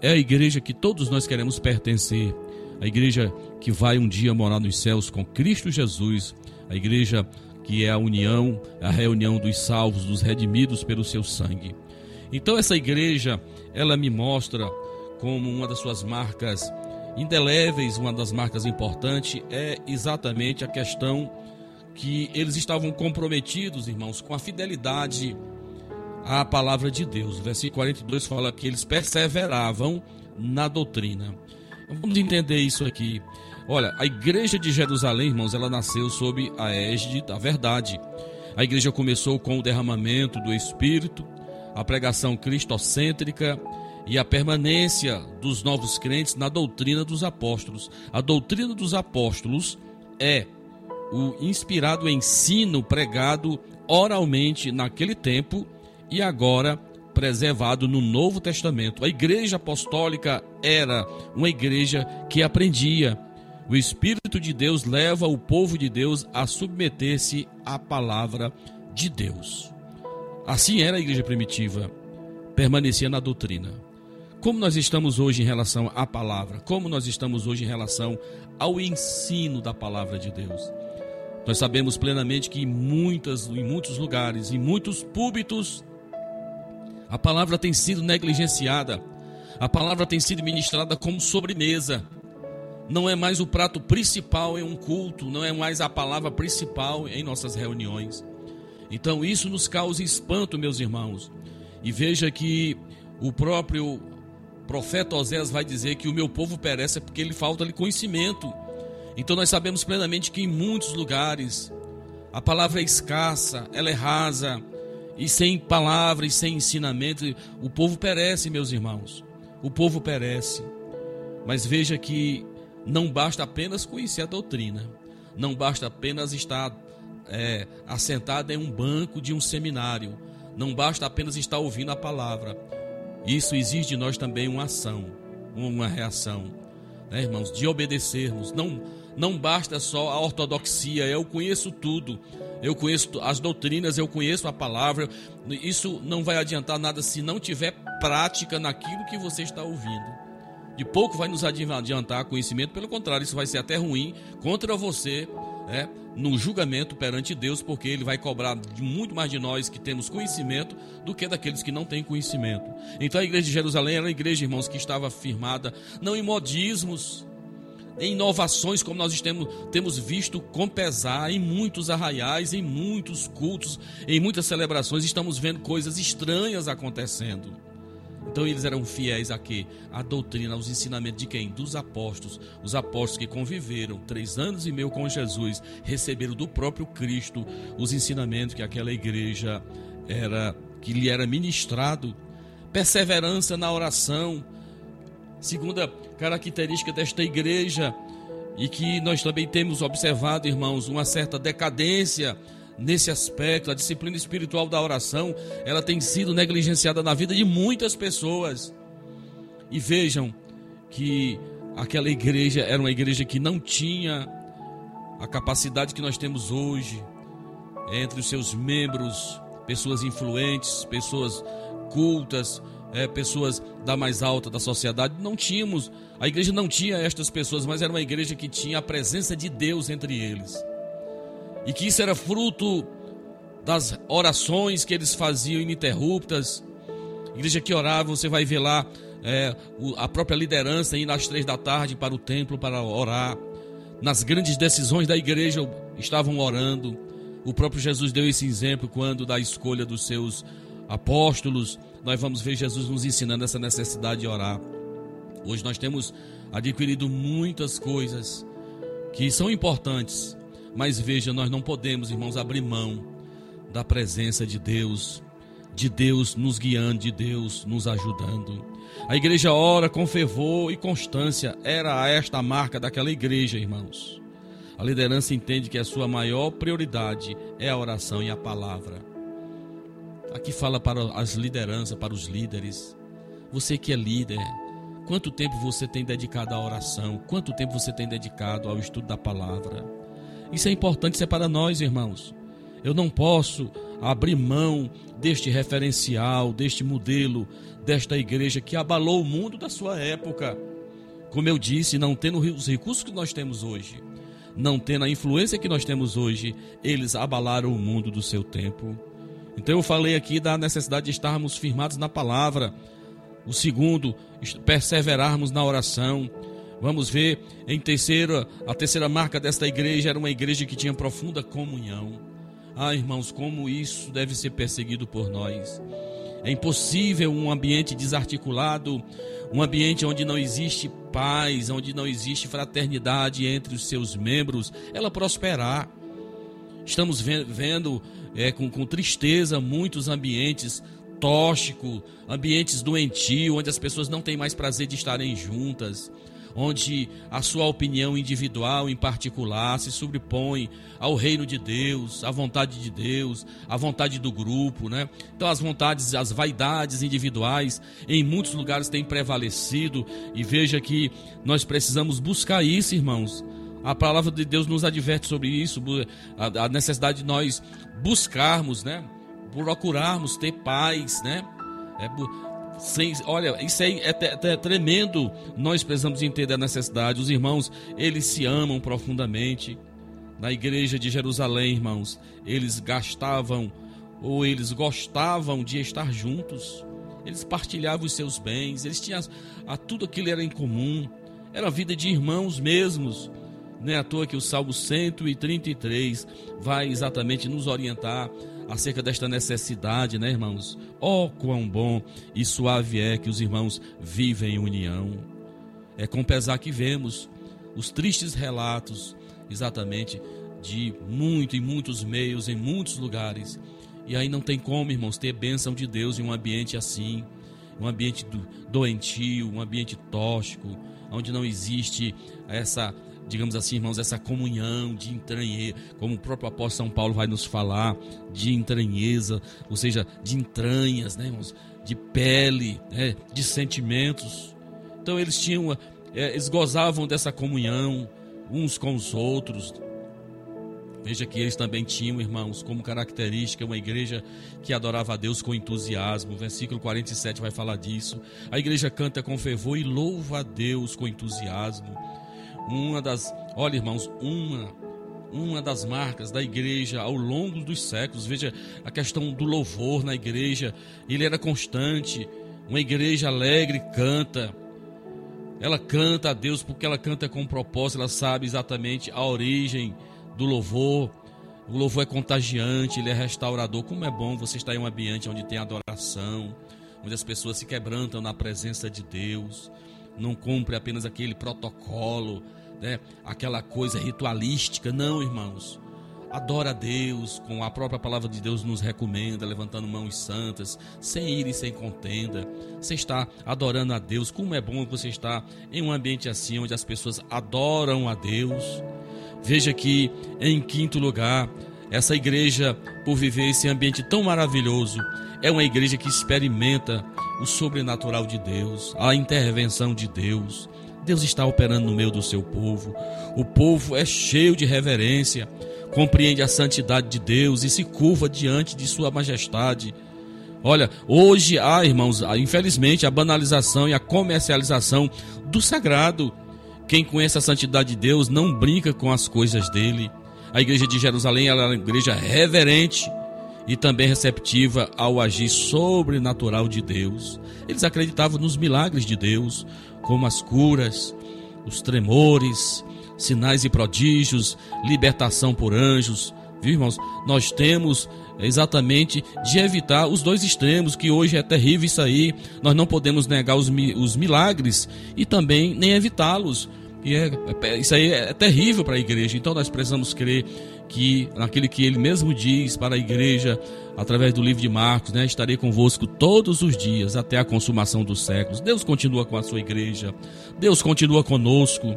É a igreja que todos nós queremos pertencer a igreja que vai um dia morar nos céus com Cristo Jesus, a igreja que é a união, a reunião dos salvos, dos redimidos pelo seu sangue. Então essa igreja, ela me mostra como uma das suas marcas indeléveis, uma das marcas importantes é exatamente a questão que eles estavam comprometidos, irmãos, com a fidelidade à palavra de Deus. O versículo 42 fala que eles perseveravam na doutrina. Vamos entender isso aqui. Olha, a igreja de Jerusalém, irmãos, ela nasceu sob a égide da verdade. A igreja começou com o derramamento do Espírito, a pregação cristocêntrica e a permanência dos novos crentes na doutrina dos apóstolos. A doutrina dos apóstolos é o inspirado ensino pregado oralmente naquele tempo e agora preservado no Novo Testamento. A igreja apostólica era uma igreja que aprendia. O Espírito de Deus leva o povo de Deus a submeter-se à palavra de Deus. Assim era a igreja primitiva, permanecia na doutrina. Como nós estamos hoje em relação à palavra? Como nós estamos hoje em relação ao ensino da palavra de Deus? Nós sabemos plenamente que em, muitas, em muitos lugares, em muitos púlpitos, a palavra tem sido negligenciada. A palavra tem sido ministrada como sobremesa. Não é mais o prato principal em um culto, não é mais a palavra principal em nossas reuniões. Então isso nos causa espanto, meus irmãos. E veja que o próprio profeta Osés vai dizer que o meu povo perece porque ele falta-lhe conhecimento. Então nós sabemos plenamente que em muitos lugares a palavra é escassa, ela é rasa, e sem palavras, sem ensinamento, o povo perece, meus irmãos. O povo perece. Mas veja que não basta apenas conhecer a doutrina, não basta apenas estar é, assentado em um banco de um seminário, não basta apenas estar ouvindo a palavra. Isso exige de nós também uma ação, uma reação, né, irmãos, de obedecermos. Não, não basta só a ortodoxia, eu conheço tudo, eu conheço as doutrinas, eu conheço a palavra. Isso não vai adiantar nada se não tiver prática naquilo que você está ouvindo. De pouco vai nos adiantar conhecimento, pelo contrário, isso vai ser até ruim contra você, né, no julgamento perante Deus, porque Ele vai cobrar muito mais de nós que temos conhecimento do que daqueles que não têm conhecimento. Então a igreja de Jerusalém era uma igreja, irmãos, que estava firmada não em modismos, inovações como nós temos, temos visto com pesar em muitos arraiais, em muitos cultos, em muitas celebrações, estamos vendo coisas estranhas acontecendo. Então eles eram fiéis a quê? A doutrina, aos ensinamentos de quem? Dos apóstolos. Os apóstolos que conviveram três anos e meio com Jesus, receberam do próprio Cristo os ensinamentos que aquela igreja era, que lhe era ministrado perseverança na oração. Segunda característica desta igreja, e que nós também temos observado, irmãos, uma certa decadência nesse aspecto. A disciplina espiritual da oração, ela tem sido negligenciada na vida de muitas pessoas. E vejam que aquela igreja era uma igreja que não tinha a capacidade que nós temos hoje entre os seus membros, pessoas influentes, pessoas cultas, é, pessoas da mais alta da sociedade. Não tínhamos, a igreja não tinha estas pessoas, mas era uma igreja que tinha a presença de Deus entre eles. E que isso era fruto das orações que eles faziam ininterruptas. Igreja que orava, você vai ver lá é, a própria liderança indo às três da tarde para o templo para orar. Nas grandes decisões da igreja estavam orando. O próprio Jesus deu esse exemplo quando da escolha dos seus apóstolos. Nós vamos ver Jesus nos ensinando essa necessidade de orar. Hoje nós temos adquirido muitas coisas que são importantes, mas veja, nós não podemos, irmãos, abrir mão da presença de Deus, de Deus nos guiando, de Deus nos ajudando. A igreja ora com fervor e constância. Era esta a marca daquela igreja, irmãos. A liderança entende que a sua maior prioridade é a oração e a palavra. Aqui fala para as lideranças, para os líderes. Você que é líder, quanto tempo você tem dedicado à oração? Quanto tempo você tem dedicado ao estudo da palavra? Isso é importante, isso é para nós, irmãos. Eu não posso abrir mão deste referencial, deste modelo, desta igreja que abalou o mundo da sua época. Como eu disse, não tendo os recursos que nós temos hoje, não tendo a influência que nós temos hoje, eles abalaram o mundo do seu tempo. Então eu falei aqui da necessidade de estarmos firmados na palavra. O segundo, perseverarmos na oração. Vamos ver em terceira, a terceira marca desta igreja era uma igreja que tinha profunda comunhão. Ah, irmãos, como isso deve ser perseguido por nós. É impossível um ambiente desarticulado, um ambiente onde não existe paz, onde não existe fraternidade entre os seus membros, ela prosperar. Estamos vendo é, com, com tristeza muitos ambientes tóxicos, ambientes doentios, onde as pessoas não têm mais prazer de estarem juntas onde a sua opinião individual em particular se sobrepõe ao reino de Deus, à vontade de Deus, à vontade do grupo, né? Então as vontades, as vaidades individuais em muitos lugares têm prevalecido e veja que nós precisamos buscar isso, irmãos. A palavra de Deus nos adverte sobre isso, a necessidade de nós buscarmos, né? Procurarmos ter paz, né? É, sem, olha, isso aí é, é, é, tremendo. Nós precisamos entender a necessidade. Os irmãos, eles se amam profundamente. Na igreja de Jerusalém, irmãos, eles gastavam ou eles gostavam de estar juntos. Eles partilhavam os seus bens, eles tinham a, a tudo aquilo era em comum. Era a vida de irmãos mesmos. Não é à toa que o Salmo 133 vai exatamente nos orientar acerca desta necessidade, né, irmãos? Oh, quão bom e suave é que os irmãos vivem em união. É com pesar que vemos os tristes relatos, exatamente, de muito e muitos meios, em muitos lugares. E aí não tem como, irmãos, ter bênção de Deus em um ambiente assim, um ambiente doentio, um ambiente tóxico, onde não existe essa digamos assim, irmãos, essa comunhão de entranheza, como o próprio apóstolo São Paulo vai nos falar, de entranheza, ou seja, de entranhas, né, irmãos, de pele, né, de sentimentos. Então eles tinham, é, eles gozavam dessa comunhão uns com os outros. Veja que eles também tinham, irmãos, como característica uma igreja que adorava a Deus com entusiasmo. O versículo 47 vai falar disso. A igreja canta com fervor e louva a Deus com entusiasmo uma das, olha irmãos, uma uma das marcas da igreja ao longo dos séculos. Veja a questão do louvor na igreja, ele era constante. Uma igreja alegre canta. Ela canta a Deus porque ela canta com propósito, ela sabe exatamente a origem do louvor. O louvor é contagiante, ele é restaurador. Como é bom você estar em um ambiente onde tem adoração, onde as pessoas se quebrantam na presença de Deus não cumpre apenas aquele protocolo, né? aquela coisa ritualística. Não, irmãos. adora a Deus, com a própria palavra de Deus nos recomenda, levantando mãos santas, sem ira e sem contenda. Você está adorando a Deus. Como é bom você estar em um ambiente assim, onde as pessoas adoram a Deus. Veja que, em quinto lugar, essa igreja, por viver esse ambiente tão maravilhoso, é uma igreja que experimenta o sobrenatural de Deus, a intervenção de Deus. Deus está operando no meio do seu povo. O povo é cheio de reverência, compreende a santidade de Deus e se curva diante de Sua majestade. Olha, hoje há, irmãos, infelizmente, a banalização e a comercialização do sagrado. Quem conhece a santidade de Deus não brinca com as coisas dele. A igreja de Jerusalém era uma igreja reverente e também receptiva ao agir sobrenatural de Deus. Eles acreditavam nos milagres de Deus, como as curas, os tremores, sinais e prodígios, libertação por anjos. Viu, irmãos? Nós temos exatamente de evitar os dois extremos, que hoje é terrível isso aí. Nós não podemos negar os, os milagres e também nem evitá-los. E é, é, isso aí é terrível para a igreja. Então nós precisamos crer que naquele que ele mesmo diz para a igreja, através do livro de Marcos, né, estarei convosco todos os dias até a consumação dos séculos. Deus continua com a sua igreja. Deus continua conosco.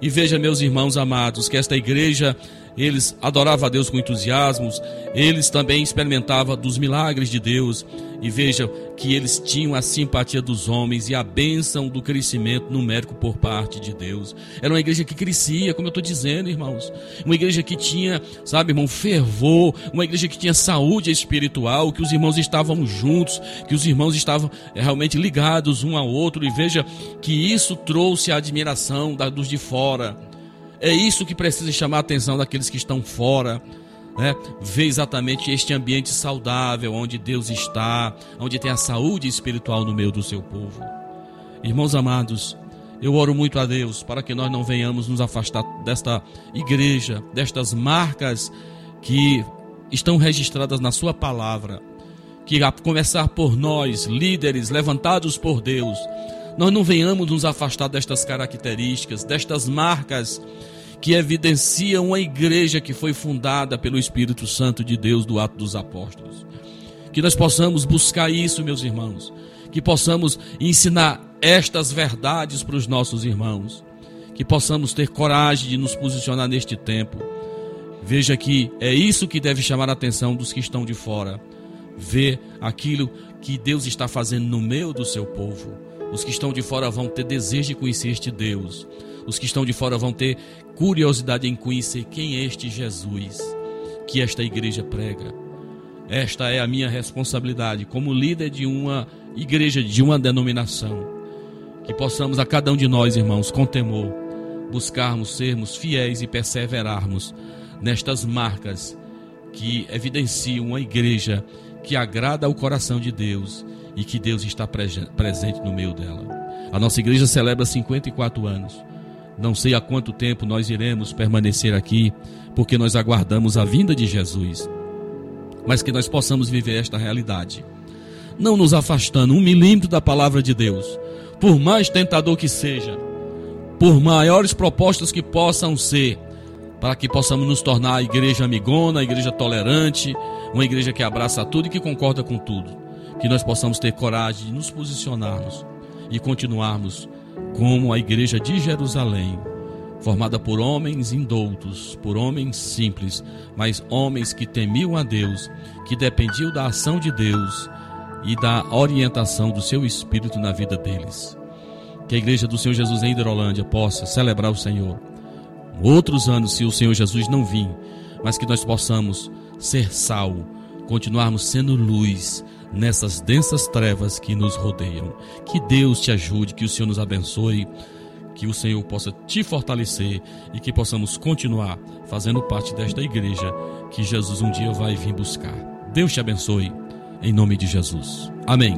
E veja, meus irmãos amados, que esta igreja eles adoravam a Deus com entusiasmo, eles também experimentavam dos milagres de Deus. E veja que eles tinham a simpatia dos homens e a bênção do crescimento numérico por parte de Deus. Era uma igreja que crescia, como eu estou dizendo, irmãos. Uma igreja que tinha, sabe, irmão, fervor. Uma igreja que tinha saúde espiritual, que os irmãos estavam juntos, que os irmãos estavam eh, realmente ligados um ao outro. E veja que isso trouxe a admiração dos de fora. É isso que precisa chamar a atenção daqueles que estão fora. Né? Ver exatamente este ambiente saudável, onde Deus está, onde tem a saúde espiritual no meio do seu povo. Irmãos amados, eu oro muito a Deus para que nós não venhamos nos afastar desta igreja, destas marcas que estão registradas na Sua palavra. Que a começar por nós, líderes levantados por Deus, nós não venhamos nos afastar destas características, destas marcas que evidenciam uma igreja que foi fundada pelo Espírito Santo de Deus do ato dos apóstolos. Que nós possamos buscar isso, meus irmãos, que possamos ensinar estas verdades para os nossos irmãos, que possamos ter coragem de nos posicionar neste tempo. Veja que é isso que deve chamar a atenção dos que estão de fora. Ver aquilo que Deus está fazendo no meio do seu povo os que estão de fora vão ter desejo de conhecer este Deus. Os que estão de fora vão ter curiosidade em conhecer quem é este Jesus que esta igreja prega. Esta é a minha responsabilidade como líder de uma igreja, de uma denominação. Que possamos a cada um de nós, irmãos, com temor, buscarmos sermos fiéis e perseverarmos nestas marcas que evidenciam uma igreja que agrada ao coração de Deus e que Deus está presente no meio dela. A nossa igreja celebra 54 anos. Não sei há quanto tempo nós iremos permanecer aqui, porque nós aguardamos a vinda de Jesus. Mas que nós possamos viver esta realidade, não nos afastando um milímetro da palavra de Deus, por mais tentador que seja, por maiores propostas que possam ser, para que possamos nos tornar a igreja amigona, a igreja tolerante, uma igreja que abraça tudo e que concorda com tudo que nós possamos ter coragem de nos posicionarmos e continuarmos como a igreja de Jerusalém, formada por homens indoutos, por homens simples, mas homens que temiam a Deus, que dependiam da ação de Deus e da orientação do seu espírito na vida deles. Que a igreja do Senhor Jesus em Hidrolândia possa celebrar o Senhor. Outros anos, se o Senhor Jesus não vir, mas que nós possamos ser sal, continuarmos sendo luz, nessas densas trevas que nos rodeiam. Que Deus te ajude, que o Senhor nos abençoe, que o Senhor possa te fortalecer e que possamos continuar fazendo parte desta igreja que Jesus um dia vai vir buscar. Deus te abençoe, em nome de Jesus. Amém.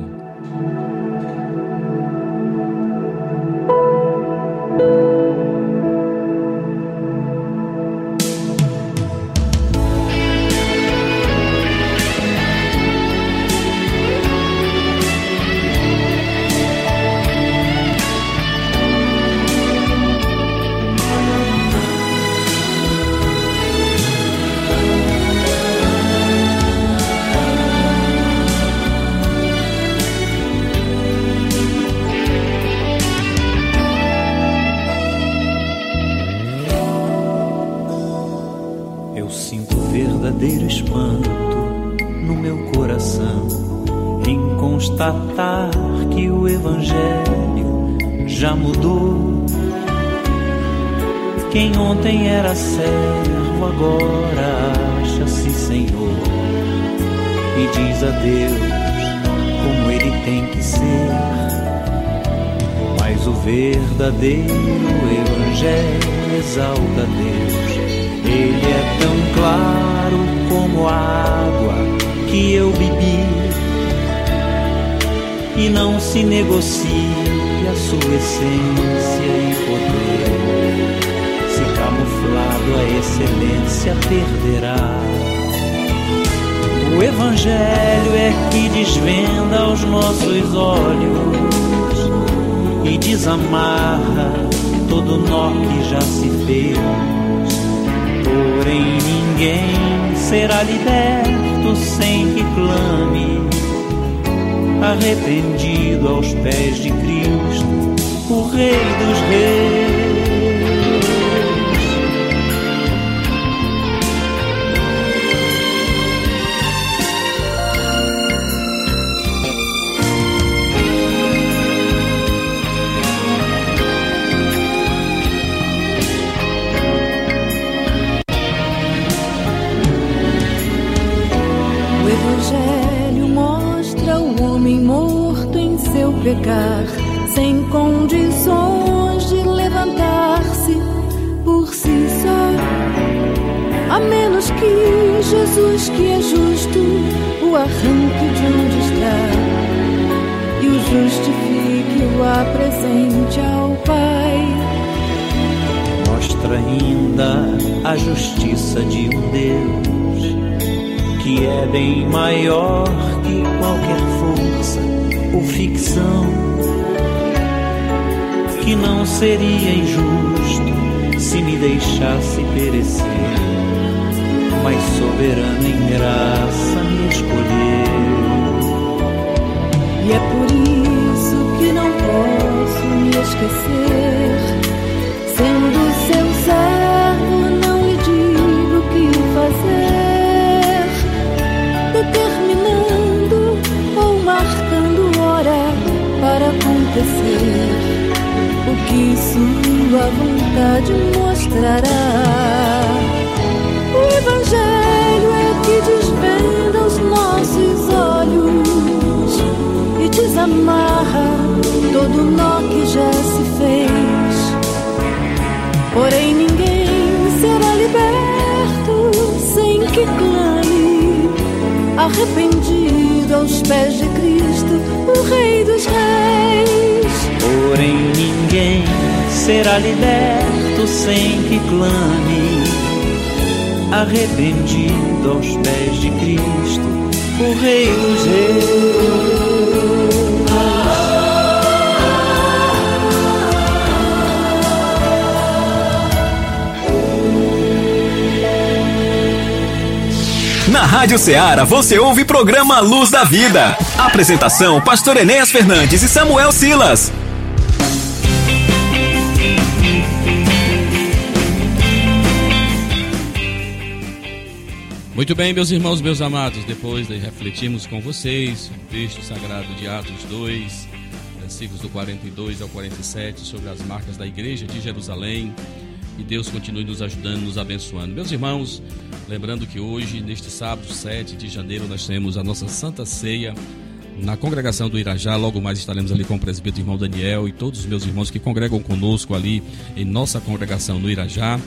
Rei dos Reis. Apresente ao Pai. mostra ainda a justiça de um Deus que é bem maior que qualquer força ou ficção, que não seria injusto se me deixasse perecer, mas soberano em graça me escolheu. E é por isso me esquecer. Sendo seu servo, não lhe digo o que fazer. Determinando ou marcando hora para acontecer. O que sua vontade mostrará. O Evangelho é que desvenda os nossos olhos e desamarra todo nó que já se fez. Porém, ninguém será liberto sem que clame, arrependido aos pés de Cristo, o Rei dos Reis. Porém, ninguém será liberto sem que clame, arrependido aos pés de Cristo, o Rei dos Reis. Rádio Ceará você ouve programa Luz da Vida. Apresentação: Pastor Enéas Fernandes e Samuel Silas. Muito bem, meus irmãos, meus amados, depois de refletirmos com vocês o texto sagrado de Atos 2, versículos do 42 ao 47, sobre as marcas da igreja de Jerusalém, e Deus continue nos ajudando, nos abençoando. Meus irmãos, lembrando que hoje, neste sábado 7 de janeiro, nós temos a nossa Santa Ceia na congregação do Irajá. Logo mais estaremos ali com o presbítero irmão Daniel e todos os meus irmãos que congregam conosco ali em nossa congregação no Irajá.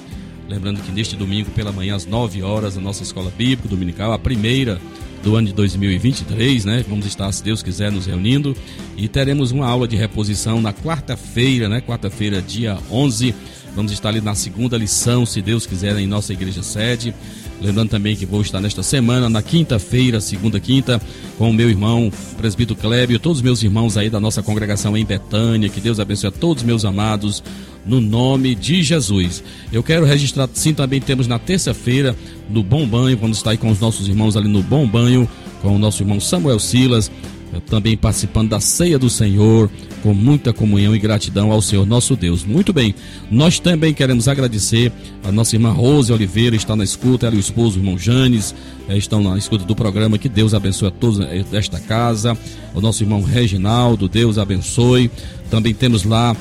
Lembrando que neste domingo, pela manhã, às 9 horas, a nossa escola bíblica dominical, a primeira do ano de 2023, né? Vamos estar, se Deus quiser, nos reunindo e teremos uma aula de reposição na quarta-feira, né? Quarta-feira, dia 11. Vamos estar ali na segunda lição, se Deus quiser, em nossa igreja sede. Lembrando também que vou estar nesta semana, na quinta-feira, segunda quinta, com o meu irmão, presbítero Clébio, todos os meus irmãos aí da nossa congregação em Betânia. Que Deus abençoe a todos os meus amados, no nome de Jesus. Eu quero registrar, sim, também temos na terça-feira, no Bom Banho, vamos estar aí com os nossos irmãos ali no Bom Banho, com o nosso irmão Samuel Silas, também participando da ceia do Senhor, com muita comunhão e gratidão ao Senhor nosso Deus. Muito bem, nós também queremos agradecer a nossa irmã Rose Oliveira, está na escuta, ela e o esposo, o irmão Janes, eh, estão na escuta do programa. Que Deus abençoe a todos eh, desta casa. O nosso irmão Reginaldo, Deus abençoe. Também temos lá,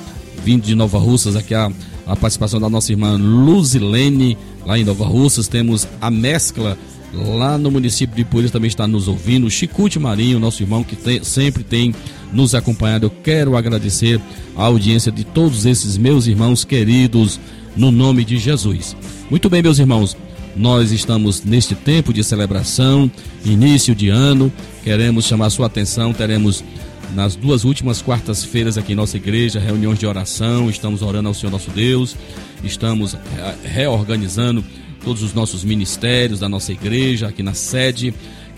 vindo de Nova Russas, aqui a, a participação da nossa irmã Luzilene, lá em Nova Russas. Temos a mescla lá no município de Poeiras também está nos ouvindo. Chicute Marinho, nosso irmão que tem, sempre tem nos acompanhado. Eu quero agradecer a audiência de todos esses meus irmãos queridos, no nome de Jesus. Muito bem, meus irmãos, nós estamos neste tempo de celebração, início de ano. Queremos chamar sua atenção, teremos nas duas últimas quartas-feiras aqui em nossa igreja, reuniões de oração, estamos orando ao Senhor nosso Deus, estamos eh, reorganizando todos os nossos ministérios da nossa igreja aqui na sede.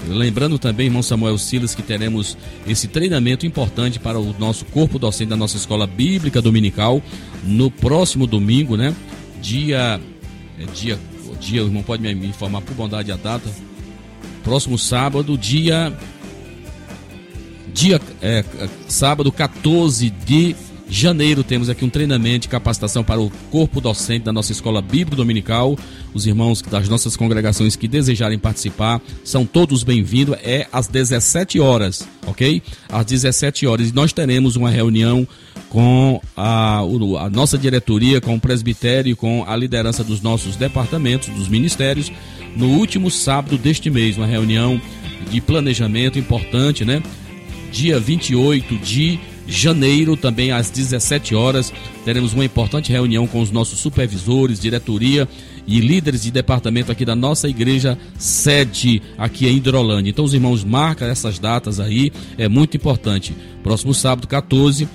Lembrando também, irmão Samuel Silas, que teremos esse treinamento importante para o nosso corpo docente da nossa escola bíblica dominical no próximo domingo, né? Dia. É, dia, dia, o irmão pode me informar por bondade a data. Próximo sábado, dia. Dia. É, sábado 14 de janeiro temos aqui um treinamento de capacitação para o corpo docente da nossa escola bíblica dominical. Os irmãos das nossas congregações que desejarem participar são todos bem-vindos. É às 17 horas, ok? Às 17 horas. E nós teremos uma reunião com a, a nossa diretoria, com o presbitério, com a liderança dos nossos departamentos, dos ministérios, no último sábado deste mês. Uma reunião de planejamento importante, né? Dia 28 de janeiro, também às 17 horas, teremos uma importante reunião com os nossos supervisores, diretoria e líderes de departamento aqui da nossa igreja sede aqui em Hidrolândia. Então os irmãos marcam essas datas aí, é muito importante. Próximo sábado, 14,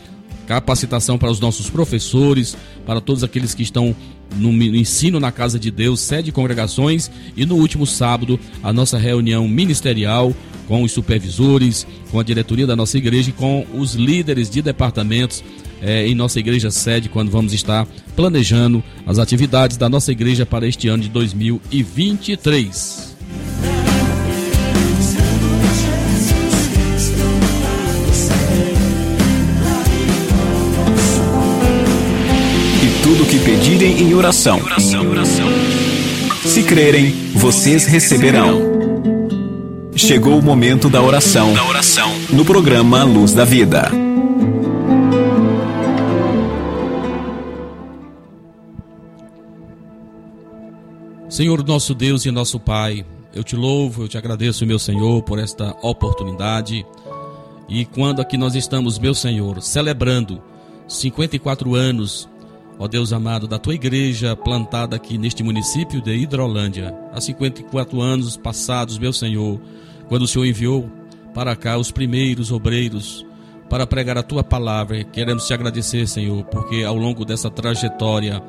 capacitação para os nossos professores, para todos aqueles que estão no ensino na casa de Deus, sede congregações e no último sábado a nossa reunião ministerial com os supervisores, com a diretoria da nossa igreja e com os líderes de departamentos é, em nossa igreja sede, quando vamos estar planejando as atividades da nossa igreja para este ano de 2023. Tudo que pedirem em oração. Se crerem, vocês receberão. Chegou o momento. Da oração. No programa Luz da Vida. Senhor nosso Deus e nosso Pai, eu te louvo, eu te agradeço, meu Senhor, por esta oportunidade. E quando aqui nós estamos, meu Senhor, celebrando 54 anos, ó Deus amado, da tua igreja plantada aqui neste município de Hidrolândia, há 54 anos passados, meu Senhor, quando o Senhor enviou para cá os primeiros obreiros para pregar a tua palavra. Queremos te agradecer, Senhor, porque ao longo dessa trajetória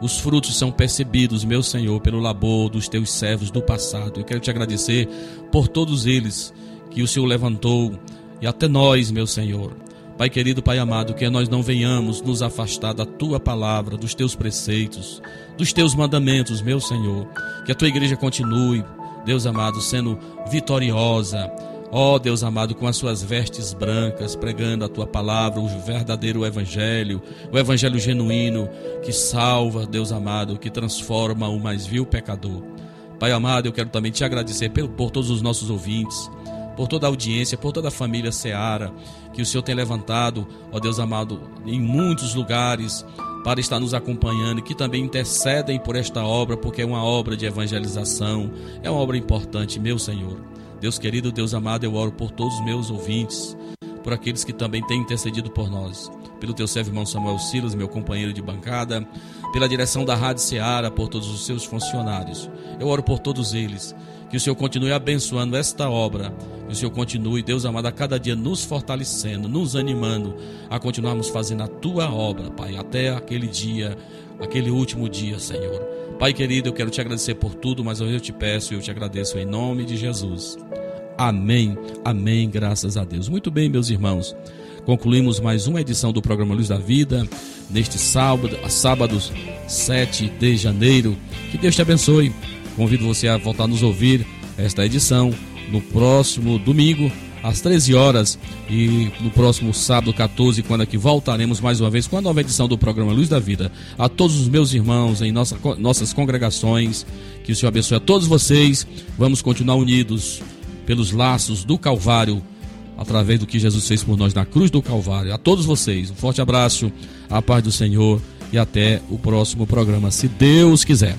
os frutos são percebidos, meu Senhor, pelo labor dos teus servos do passado. Eu quero te agradecer por todos eles que o Senhor levantou e até nós, meu Senhor. Pai querido, Pai amado, que nós não venhamos nos afastar da tua palavra, dos teus preceitos, dos teus mandamentos, meu Senhor. Que a tua igreja continue Deus amado, sendo vitoriosa. Ó oh, Deus amado, com as suas vestes brancas, pregando a tua palavra, o verdadeiro evangelho, o evangelho genuíno que salva, Deus amado, que transforma o mais vil pecador. Pai amado, eu quero também te agradecer por, por todos os nossos ouvintes, por toda a audiência, por toda a família Seara, que o Senhor tem levantado, ó Deus amado, em muitos lugares, para estar nos acompanhando, que também intercedem por esta obra, porque é uma obra de evangelização, é uma obra importante, meu Senhor. Deus querido, Deus amado, eu oro por todos os meus ouvintes, por aqueles que também têm intercedido por nós, pelo teu servo irmão Samuel Silas, meu companheiro de bancada, pela direção da Rádio Seara, por todos os seus funcionários. Eu oro por todos eles que o Senhor continue abençoando esta obra. Que o Senhor continue, Deus amado, a cada dia nos fortalecendo, nos animando a continuarmos fazendo a tua obra, Pai, até aquele dia, aquele último dia, Senhor. Pai querido, eu quero te agradecer por tudo, mas eu te peço e eu te agradeço em nome de Jesus. Amém, amém, graças a Deus. Muito bem, meus irmãos. Concluímos mais uma edição do programa Luz da Vida, neste sábado, sábado 7 de janeiro. Que Deus te abençoe. Convido você a voltar a nos ouvir esta edição no próximo domingo, às 13 horas e no próximo sábado 14, quando aqui voltaremos mais uma vez com a nova edição do programa Luz da Vida. A todos os meus irmãos em nossa, nossas congregações, que o Senhor abençoe a todos vocês. Vamos continuar unidos pelos laços do Calvário, através do que Jesus fez por nós na cruz do Calvário. A todos vocês, um forte abraço, a paz do Senhor e até o próximo programa, se Deus quiser.